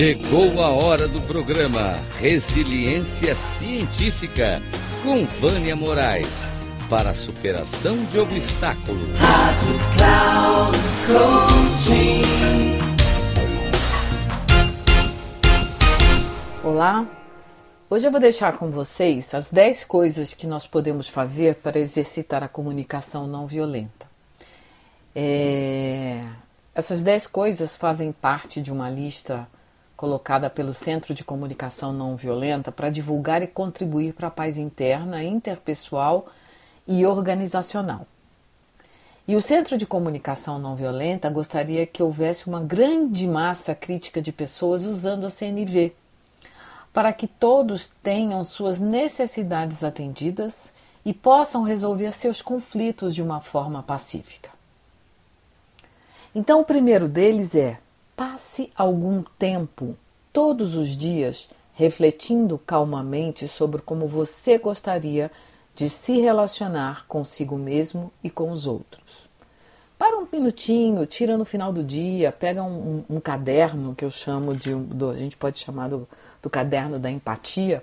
Chegou a hora do programa Resiliência Científica com Vânia Moraes para a superação de obstáculos. Rádio Cloud Coaching. Olá, hoje eu vou deixar com vocês as 10 coisas que nós podemos fazer para exercitar a comunicação não violenta. É... Essas 10 coisas fazem parte de uma lista colocada pelo Centro de Comunicação Não Violenta para divulgar e contribuir para a paz interna, interpessoal e organizacional. E o Centro de Comunicação Não Violenta gostaria que houvesse uma grande massa crítica de pessoas usando a CNV, para que todos tenham suas necessidades atendidas e possam resolver seus conflitos de uma forma pacífica. Então, o primeiro deles é Passe algum tempo, todos os dias, refletindo calmamente sobre como você gostaria de se relacionar consigo mesmo e com os outros. Para um minutinho, tira no final do dia, pega um, um, um caderno que eu chamo de, do, a gente pode chamar do, do caderno da empatia,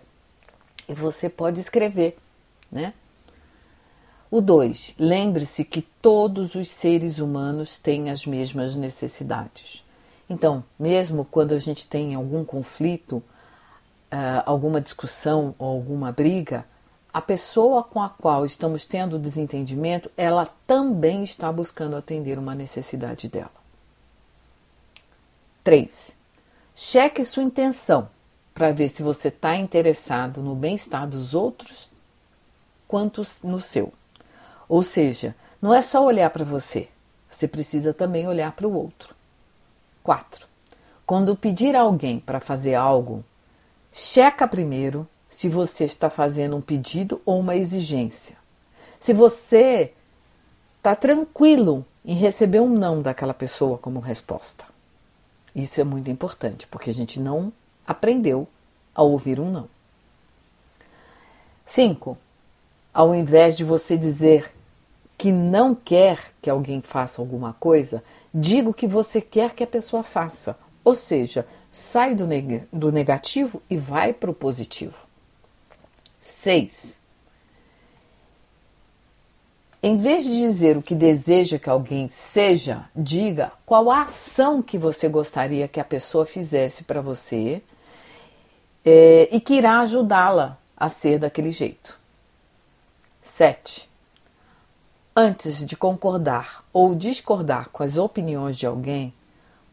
e você pode escrever, né? O 2. Lembre-se que todos os seres humanos têm as mesmas necessidades. Então, mesmo quando a gente tem algum conflito, uh, alguma discussão ou alguma briga, a pessoa com a qual estamos tendo desentendimento, ela também está buscando atender uma necessidade dela. 3. Cheque sua intenção para ver se você está interessado no bem-estar dos outros quanto no seu. Ou seja, não é só olhar para você, você precisa também olhar para o outro. 4. Quando pedir a alguém para fazer algo, checa primeiro se você está fazendo um pedido ou uma exigência. Se você está tranquilo em receber um não daquela pessoa como resposta. Isso é muito importante, porque a gente não aprendeu a ouvir um não. 5. Ao invés de você dizer que não quer que alguém faça alguma coisa, diga o que você quer que a pessoa faça. Ou seja, sai do, neg do negativo e vai para o positivo. 6. Em vez de dizer o que deseja que alguém seja, diga qual a ação que você gostaria que a pessoa fizesse para você é, e que irá ajudá-la a ser daquele jeito. 7. Antes de concordar ou discordar com as opiniões de alguém,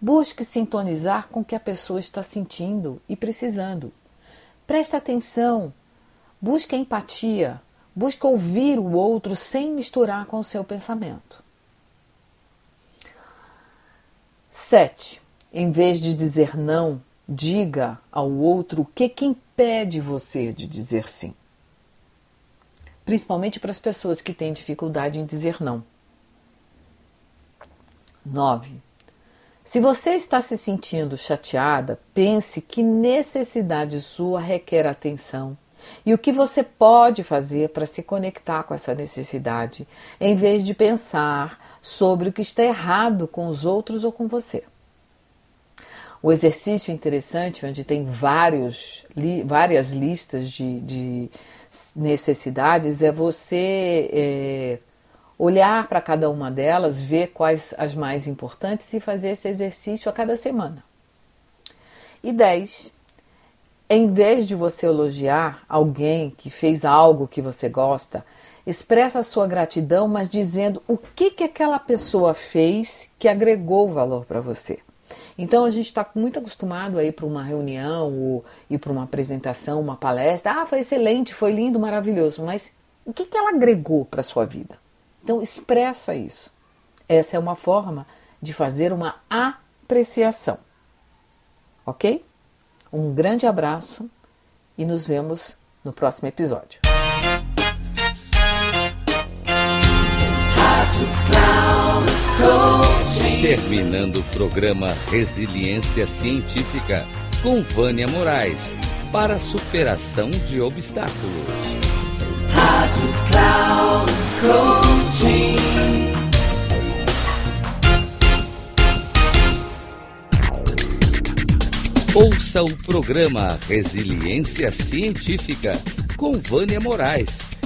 busque sintonizar com o que a pessoa está sentindo e precisando. Preste atenção, busque empatia, busque ouvir o outro sem misturar com o seu pensamento. 7. Em vez de dizer não, diga ao outro o que, que impede você de dizer sim principalmente para as pessoas que têm dificuldade em dizer não. 9. Se você está se sentindo chateada, pense que necessidade sua requer atenção e o que você pode fazer para se conectar com essa necessidade, em vez de pensar sobre o que está errado com os outros ou com você. O exercício interessante, onde tem vários, li, várias listas de, de necessidades é você é, olhar para cada uma delas, ver quais as mais importantes e fazer esse exercício a cada semana. E 10. Em vez de você elogiar alguém que fez algo que você gosta, expressa a sua gratidão, mas dizendo o que, que aquela pessoa fez que agregou valor para você. Então a gente está muito acostumado a ir para uma reunião ou ir para uma apresentação, uma palestra. Ah, foi excelente, foi lindo, maravilhoso, mas o que, que ela agregou para a sua vida? Então expressa isso. Essa é uma forma de fazer uma apreciação. Ok? Um grande abraço e nos vemos no próximo episódio. Terminando o programa Resiliência Científica com Vânia Moraes para superação de obstáculos. Rádio Cloud Coaching. Ouça o programa Resiliência Científica com Vânia Moraes,